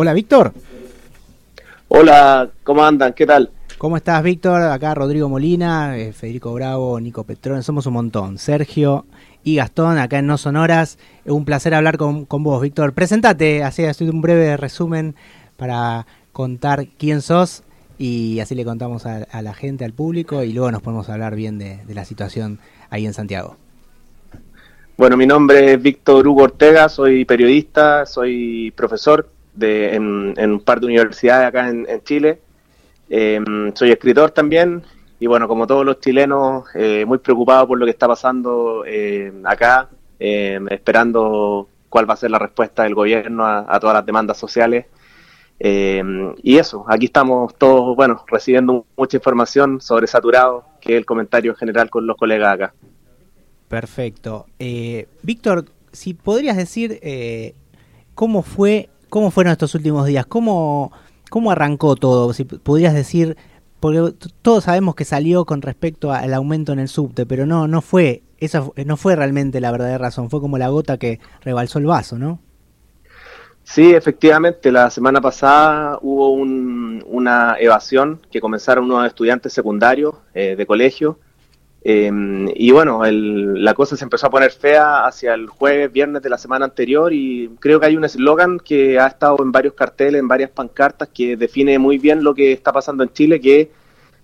Hola, Víctor. Hola, ¿cómo andan? ¿Qué tal? ¿Cómo estás, Víctor? Acá Rodrigo Molina, eh, Federico Bravo, Nico Petrón, somos un montón. Sergio y Gastón, acá en No Sonoras. Un placer hablar con, vos, Víctor. Presentate, así estoy un breve resumen para contar quién sos y así le contamos a, la gente, al público y luego nos podemos hablar bien de, la situación ahí en Santiago. Bueno, mi nombre es Víctor Hugo Ortega, soy periodista, soy profesor de, en, un par de universidades acá en, Chile. Em, soy escritor también y bueno, como todos los chilenos, eh, muy preocupado por lo que está pasando eh, acá, em, esperando cuál va a ser la respuesta del gobierno a, todas las demandas sociales. Y eso, aquí estamos todos, bueno, recibiendo mucha información sobre Saturado, que es el comentario general con los colegas acá. Perfecto. Eh, Víctor, si podrías decir cómo fue ¿Cómo fueron estos últimos días? ¿Cómo, cómo arrancó todo? Si podrías decir, porque todos sabemos que salió con respecto al aumento en el subte, pero no, no fue, esa no fue realmente la verdadera razón, fue como la gota que rebalsó el vaso, ¿no? Sí, efectivamente, la semana pasada hubo una evasión que comenzaron unos estudiantes secundarios eh, de colegio Em, y bueno, la cosa se empezó a poner fea hacia el jueves, viernes de la semana anterior y creo que hay un eslogan que ha estado en varios carteles, en varias pancartas, que define muy bien lo que está pasando en Chile, que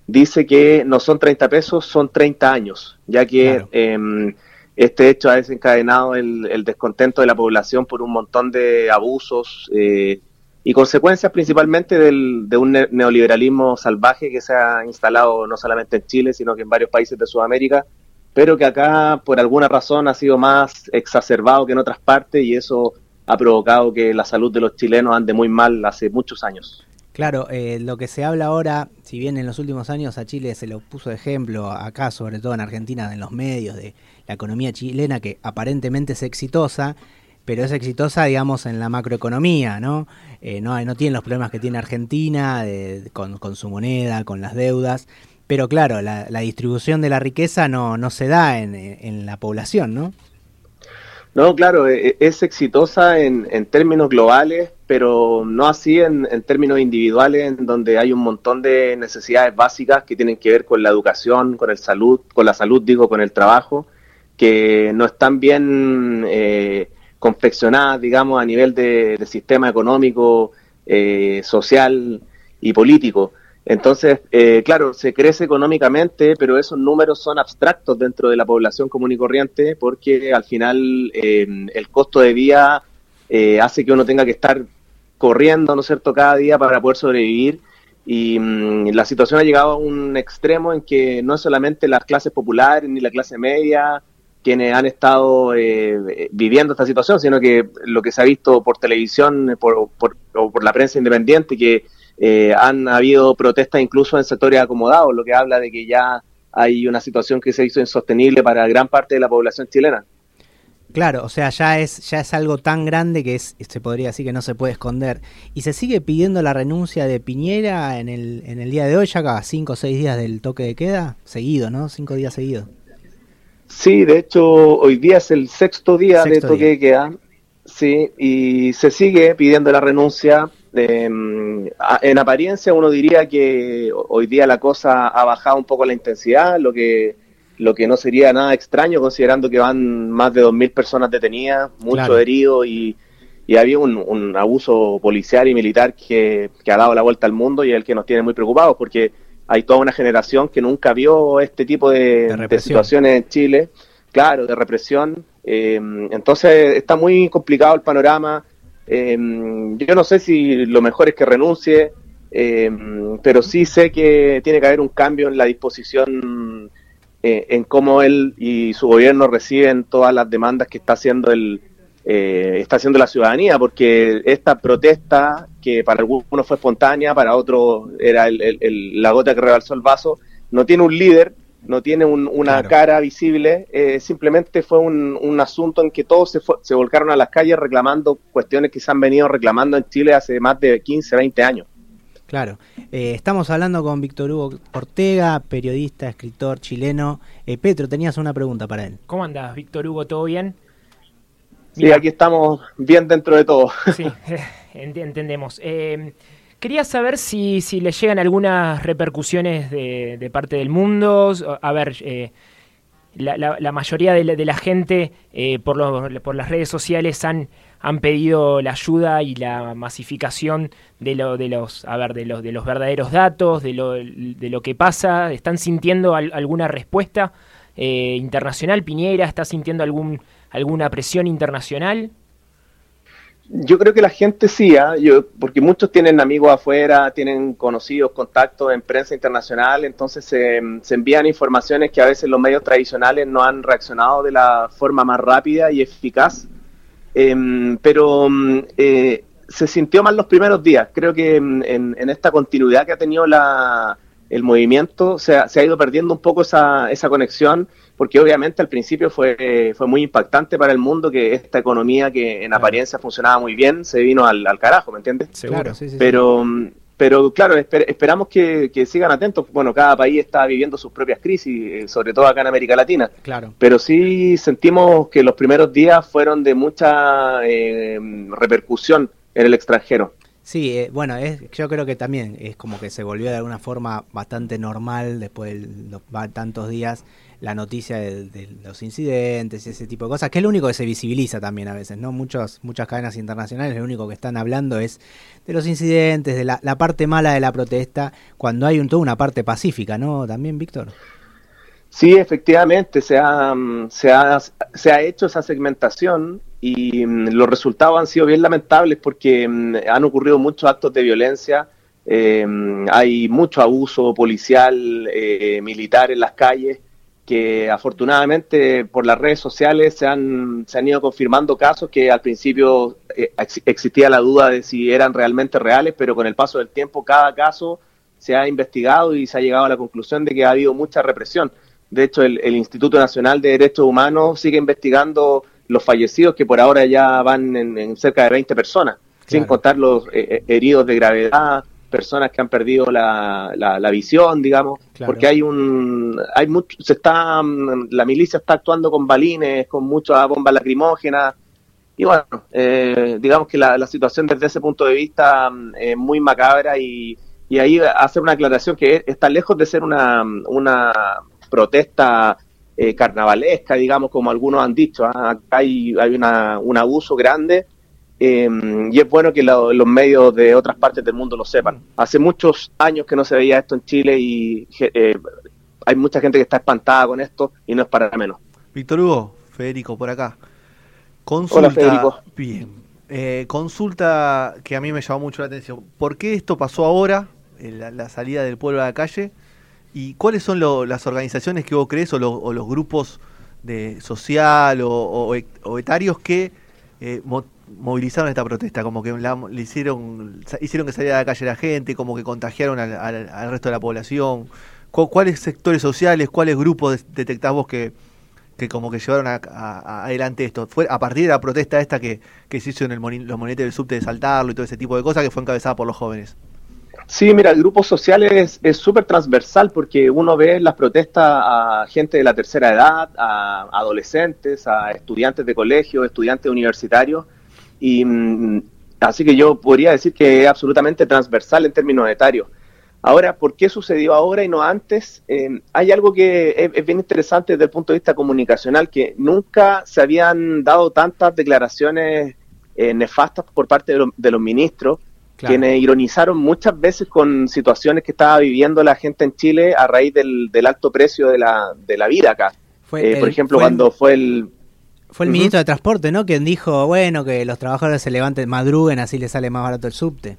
dice que no son 30 pesos, son 30 años, ya que em, este hecho ha desencadenado el, el, descontento de la población por un montón de abusos, eh, y consecuencias principalmente del, de un neoliberalismo salvaje que se ha instalado no solamente en Chile, sino que en varios países de Sudamérica, pero que acá por alguna razón ha sido más exacerbado que en otras partes y eso ha provocado que la salud de los chilenos ande muy mal hace muchos años. Claro, eh, lo que se habla ahora, si bien en los últimos años a Chile se lo puso de ejemplo, acá sobre todo en Argentina, en los medios de la economía chilena que aparentemente es exitosa, pero es exitosa, digamos, en la macroeconomía, ¿no? Eh, no, no tiene los problemas que tiene Argentina con, su moneda, con las deudas, pero claro, la, distribución de la riqueza no, no se da en, la población, ¿no? No, claro, e, e, es exitosa en, términos globales, pero no así en, en, términos individuales, en donde hay un montón de necesidades básicas que tienen que ver con la educación, con el salud, con la salud, digo, con el trabajo, que no están bien eh, confeccionadas, digamos, a nivel de, sistema económico, eh, social y político. Entonces, eh, claro, se crece económicamente, pero esos números son abstractos dentro de la población común y corriente porque al final eh, el costo de vida hace que uno tenga que estar corriendo, ¿no es cierto?, cada día para poder sobrevivir. Y mm, la situación ha llegado a un extremo en que no es solamente las clases populares ni la clase media quienes han estado eh, viviendo esta situación, sino que lo que se ha visto por televisión por, por, o por la prensa independiente, que eh, han habido protestas incluso en sectores acomodados, lo que habla de que ya hay una situación que se hizo insostenible para gran parte de la población chilena. Claro, o sea, ya es, ya es algo tan grande que es, se podría decir que no se puede esconder. Y se sigue pidiendo la renuncia de Piñera en el, en el día de hoy, ya acá cinco o seis días del toque de queda, seguido, ¿no? Cinco días seguidos. Sí, de hecho, hoy día es el sexto día de toque de queda. Sí, y se sigue pidiendo la renuncia. Em, en apariencia, uno diría que hoy día la cosa ha bajado un poco la intensidad, lo que lo que no sería nada extraño considerando que van más de 2.000 personas detenidas, muchos heridos y, y había un, un, abuso policial y militar que, que, ha dado la vuelta al mundo y el que nos tiene muy preocupados porque hay toda una generación que nunca vio este tipo de, situaciones en Chile, claro, de represión. Eh, entonces está muy complicado el panorama. Eh, yo no sé si lo mejor es que renuncie, eh, pero sí sé que tiene que haber un cambio en la disposición en cómo él y su gobierno reciben todas las demandas que está haciendo el, eh, está haciendo la ciudadanía, porque esta protesta, que para algunos fue espontánea, para otros era la gota que rebalsó el vaso, no tiene un líder, no tiene una cara visible, eh, simplemente fue un, asunto en que todos se, se volcaron a las calles reclamando cuestiones que se han venido reclamando en Chile hace más de 15, 20 años. Claro, eh, estamos hablando con Víctor Hugo Ortega, periodista, escritor chileno. Petro, tenías una pregunta para él. ¿Cómo andas, Víctor Hugo? ¿Todo bien? Sí, aquí estamos bien dentro de todo. Sí, entendemos. Eh, quería saber si, si le llegan algunas repercusiones de, parte del mundo. A ver, eh, la, mayoría de la, gente eh, por, por las redes sociales han, han pedido la ayuda y la masificación de, lo, de los a ver de los de los verdaderos datos de lo, de lo que pasa están sintiendo alguna respuesta internacional Piñera está sintiendo algún alguna presión internacional? Yo creo que la gente sí, ¿ah? porque muchos tienen amigos afuera, tienen conocidos, contactos en prensa internacional, entonces se, envían informaciones que a veces los medios tradicionales no han reaccionado de la forma más rápida y eficaz. Em, pero mm, eh, se sintió mal los primeros días. Creo que mm, en, esta continuidad que ha tenido la, el movimiento se ha, se ha ido perdiendo un poco esa, esa conexión porque obviamente al principio fue, fue muy impactante para el mundo que esta economía que en apariencia funcionaba muy bien se vino al, carajo, ¿me entiendes? Seguro, sí, sí, pero, pero claro, esperamos que, sigan atentos. Bueno, cada país está viviendo sus propias crisis, eh, sobre todo acá en América Latina. Claro. Pero sí sentimos que los primeros días fueron de mucha eh, repercusión en el extranjero. Sí, eh, bueno, es, yo creo que también es como que se volvió de alguna forma bastante normal después de tantos días la noticia de, los incidentes y ese tipo de cosas, que es lo único que se visibiliza también a veces, ¿no? Muchos, muchas cadenas internacionales lo único que están hablando es de los incidentes, de la, parte mala de la protesta, cuando hay un, toda una parte pacífica, ¿no? También, Víctor. Sí, efectivamente, se ha, se ha, se ha hecho esa segmentación y mm, los resultados han sido bien lamentables porque mm, han ocurrido muchos actos de violencia, eh, hay mucho abuso policial, eh, militar en las calles que afortunadamente por las redes sociales se han, se han ido confirmando casos que al principio eh, existía la duda de si eran realmente reales, pero con el paso del tiempo cada caso se ha investigado y se ha llegado a la conclusión de que ha habido mucha represión. De hecho, el, Instituto Nacional de Derechos Humanos sigue investigando los fallecidos, que por ahora ya van en, cerca de 20 personas, sin contar los eh, eh, heridos de gravedad, personas que han perdido la, la, visión, digamos, porque hay un, hay mucho, se está, mm, la milicia está actuando con balines, con muchas bombas lacrimógenas, y bueno, eh, digamos que la, situación desde ese punto de vista mm, es muy macabra y, y ahí hacer una aclaración que está lejos de ser una, una protesta eh, carnavalesca, digamos, como algunos han dicho. ¿ah? hay, hay una, un abuso grande Em, y es bueno que los medios de otras partes del mundo lo sepan. Hace muchos años que no se veía esto en Chile y eh, hay mucha gente que está espantada con esto y no es para menos. Víctor Hugo, Federico, por acá. Consulta, Hola, Federico. Bien. Eh, consulta que a mí me llamó mucho la atención. ¿Por qué esto pasó ahora, la, salida del pueblo a la calle? ¿Y cuáles son las organizaciones que vos crees o, los grupos de social o, etarios que eh, movilizaron esta protesta, como que le hicieron, hicieron que saliera a la calle la gente, como que contagiaron al, resto de la población. ¿Cuáles sectores sociales, cuáles grupos detectás vos que, que como que llevaron adelante esto? Fue a partir de la protesta esta que, que se hizo en el los monetes del subte de saltarlo y todo ese tipo de cosas que fue encabezada por los jóvenes. Sí, mira, el grupo social es súper transversal porque uno ve las protestas a gente de la tercera edad, a adolescentes, a estudiantes de colegio, estudiantes universitarios, y mm, así que yo podría decir que es absolutamente transversal en términos etarios. Ahora, ¿por qué sucedió ahora y no antes? Eh, hay algo que es, bien interesante desde el punto de vista comunicacional, que nunca se habían dado tantas declaraciones eh, nefastas por parte de, los ministros, quienes ironizaron muchas veces con situaciones que estaba viviendo la gente en Chile a raíz del, alto precio de la, de la vida acá. Eh, por ejemplo, cuando fue el fue el ministro de Transporte, ¿no? Quien dijo, bueno, que los trabajadores se levanten, madruguen, así les sale más barato el subte.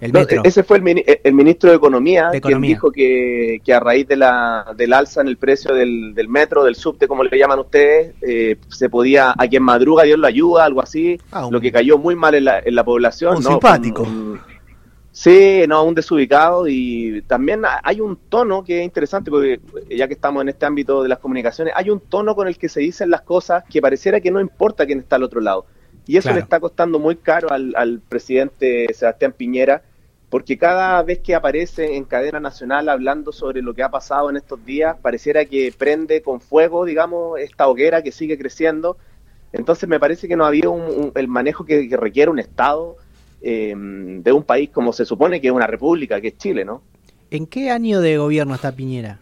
El metro. ese fue el, ministro de Economía, quien dijo que, que, a raíz de la, del alza en el precio del, del metro, del subte, como le llaman ustedes, eh, se podía, a quien madruga Dios lo ayuda, algo así, ah, lo que cayó muy mal en la, en la población. Un simpático. Sí, no, un desubicado y también hay un tono que es interesante porque ya que estamos en este ámbito de las comunicaciones, hay un tono con el que se dicen las cosas que pareciera que no importa quién está al otro lado. Y eso le está costando muy caro al, al presidente Sebastián Piñera porque cada vez que aparece en cadena nacional hablando sobre lo que ha pasado en estos días, pareciera que prende con fuego, digamos, esta hoguera que sigue creciendo Entonces me parece que no había un, el manejo que, requiere un Estado eh, de un país como se supone que es una república, que es Chile, ¿no? ¿En qué año de gobierno está Piñera?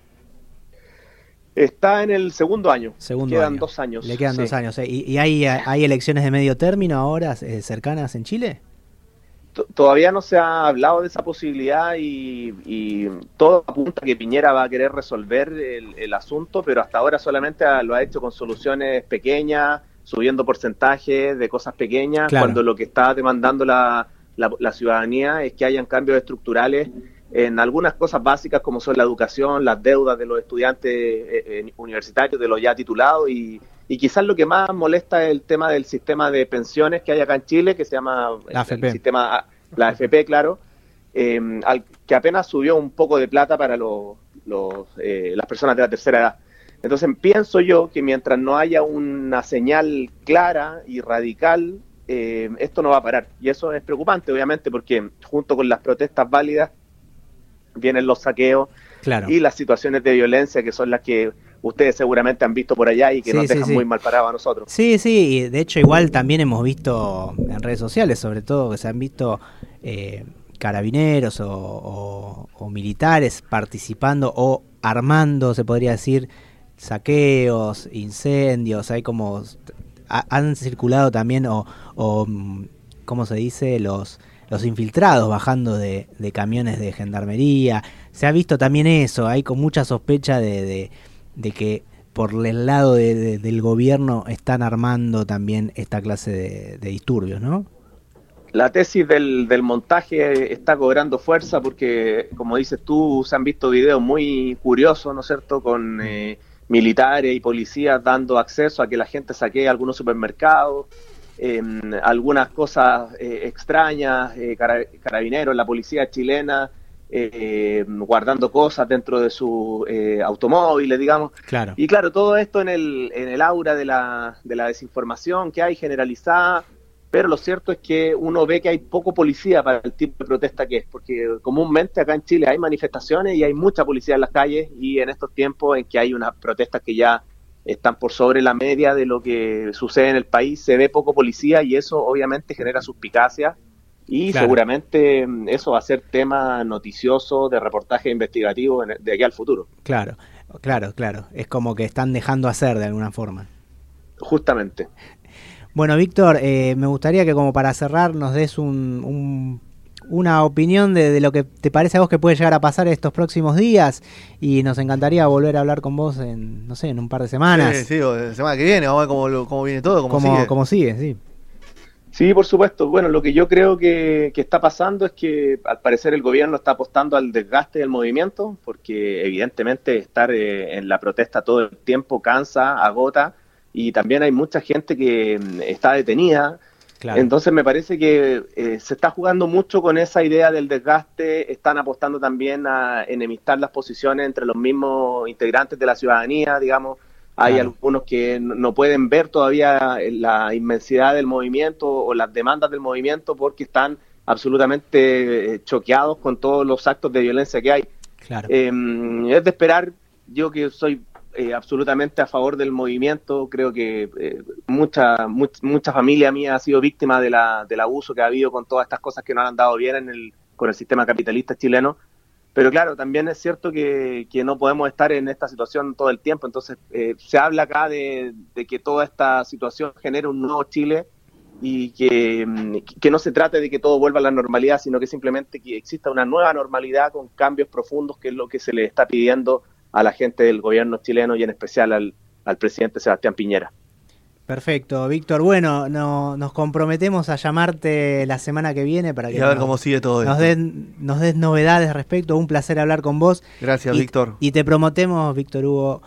Está en el segundo año. Segundo quedan dos años. Le quedan dos años. ¿Y, hay, hay, elecciones de medio término ahora eh, cercanas en Chile? Todavía no se ha hablado de esa posibilidad y, todo apunta a que Piñera va a querer resolver el, asunto, pero hasta ahora solamente lo ha hecho con soluciones pequeñas, subiendo porcentajes de cosas pequeñas, cuando lo que está demandando la, la ciudadanía es que hayan cambios estructurales en algunas cosas básicas como son la educación, las deudas de los estudiantes eh, eh, universitarios, de los ya titulados y, quizás lo que más molesta es el tema del sistema de pensiones que hay acá en Chile, que se llama la AFP. sistema, la AFP, claro, em, al, que apenas subió un poco de plata para los, eh, las personas de la tercera edad. Entonces pienso yo que mientras no haya una señal clara y radical, esto no va a parar. Y eso es preocupante, obviamente, porque junto con las protestas válidas vienen los saqueos y las situaciones de violencia que son las que ustedes seguramente han visto por allá y que nos dejan muy mal parados a nosotros. Sí, sí, de hecho igual también hemos visto en redes sociales, sobre todo, que se han visto eh, carabineros o, militares participando o armando, se podría decir, saqueos, incendios, hay como... han circulado también o, o, mm, ¿cómo se dice? Los los infiltrados bajando de, camiones de gendarmería. Se ha visto también eso, hay con mucha sospecha de, que por el lado del gobierno están armando también esta clase de, disturbios, ¿no? La tesis del, montaje está cobrando fuerza porque, como dices tú, se han visto videos muy curiosos, ¿no es cierto?, con eh, militares y policías dando acceso a que la gente saquee algunos supermercados, algunas cosas eh, extrañas, eh, carabineros, la policía chilena, eh, guardando cosas dentro de sus automóviles, digamos. Claro. Y claro, todo esto en el, en el aura de la, de la desinformación que hay generalizada, pero lo cierto es que uno ve que hay poco policía para el tipo de protesta que es, porque comúnmente acá en Chile hay manifestaciones y hay mucha policía en las calles y en estos tiempos en que hay unas protestas que ya están por sobre la media de lo que sucede en el país, se ve poco policía y eso obviamente genera suspicacia y seguramente mm, eso va a ser tema noticioso de reportaje investigativo de aquí al futuro. Claro, claro, claro, es como que están dejando hacer de alguna forma. Justamente. Bueno, Víctor, eh, me gustaría que como para cerrar nos des un una opinión de, lo que te parece a vos que puede llegar a pasar estos próximos días y nos encantaría volver a hablar con vos en, no sé, en un par de semanas. Sí, sí, la semana que viene, vamos a ver cómo, viene todo, cómo, sigue. Cómo sigue, sí. Sí, por supuesto. Bueno, lo que yo creo que, está pasando es que al parecer el gobierno está apostando al desgaste del movimiento, porque evidentemente estar eh, en la protesta todo el tiempo cansa, agota, y también hay mucha gente que mm, está detenida, entonces me parece que eh, se está jugando mucho con esa idea del desgaste, están apostando también a enemistar las posiciones entre los mismos integrantes de la ciudadanía, digamos, hay algunos que no pueden ver todavía la inmensidad del movimiento o las demandas del movimiento porque están absolutamente eh, choqueados con todos los actos de violencia que hay. Em, es de esperar, yo que soy eh, absolutamente a favor del movimiento. Creo que eh, mucha, mucha familia mía ha sido víctima de la, del abuso que ha habido con todas estas cosas que no han andado bien en el, con el sistema capitalista chileno. Pero claro, también es cierto que, no podemos estar en esta situación todo el tiempo. Entonces, eh, se habla acá de, que toda esta situación genera un nuevo Chile y que, que, no se trate de que todo vuelva a la normalidad, sino que simplemente que exista una nueva normalidad con cambios profundos, que es lo que se le está pidiendo a la gente del gobierno chileno y en especial al, presidente Sebastián Piñera. Perfecto, Víctor. Bueno, no, nos comprometemos a llamarte la semana que viene para que a ver cómo sigue todo nos, den, nos des novedades respecto. Un placer hablar con vos. Gracias, Víctor. Y te promotemos, Víctor Hugo,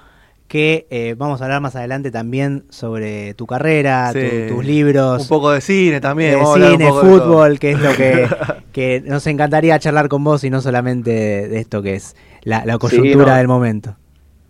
que eh, vamos a hablar más adelante también sobre tu carrera, tus libros. Un poco de cine también. De cine, fútbol, que es lo que, que nos encantaría charlar con vos y no solamente de esto que es la, coyuntura del momento.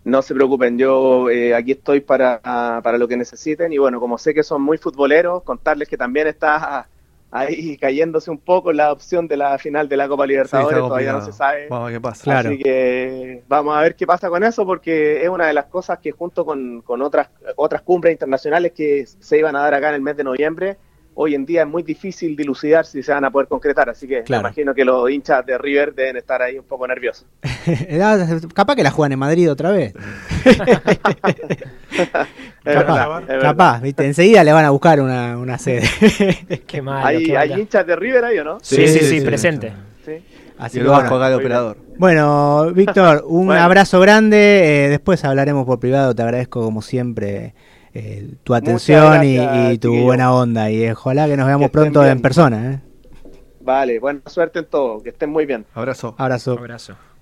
No se preocupen, yo eh, aquí estoy para, para lo que necesiten y bueno, como sé que son muy futboleros, contarles que también está ahí cayéndose un poco la opción de la final de la Copa Libertadores, todavía no se sabe. Vamos a ver qué pasa. Así que vamos a ver qué pasa con eso, porque es una de las cosas que junto con, con otras, otras cumbres internacionales que se iban a dar acá en el mes de noviembre, hoy en día es muy difícil dilucidar si se van a poder concretar, así que me imagino que los hinchas de River deben estar ahí un poco nerviosos. capaz que la juegan en Madrid otra vez. capaz, capaz, ¿viste? enseguida le van a buscar una, una sede. qué mal. ¿Hay, ¿Hay, hinchas de River ahí o no? Sí, sí, sí, presente. Así que bueno, a operador. Bueno, Víctor, un abrazo grande. Eh, después hablaremos por privado. Te agradezco como siempre eh, tu atención y, tu buena onda. Y ojalá que nos veamos pronto en persona. ¿eh? Vale, buena suerte en todo. Que estén muy bien. Abrazo. Abrazo. Abrazo.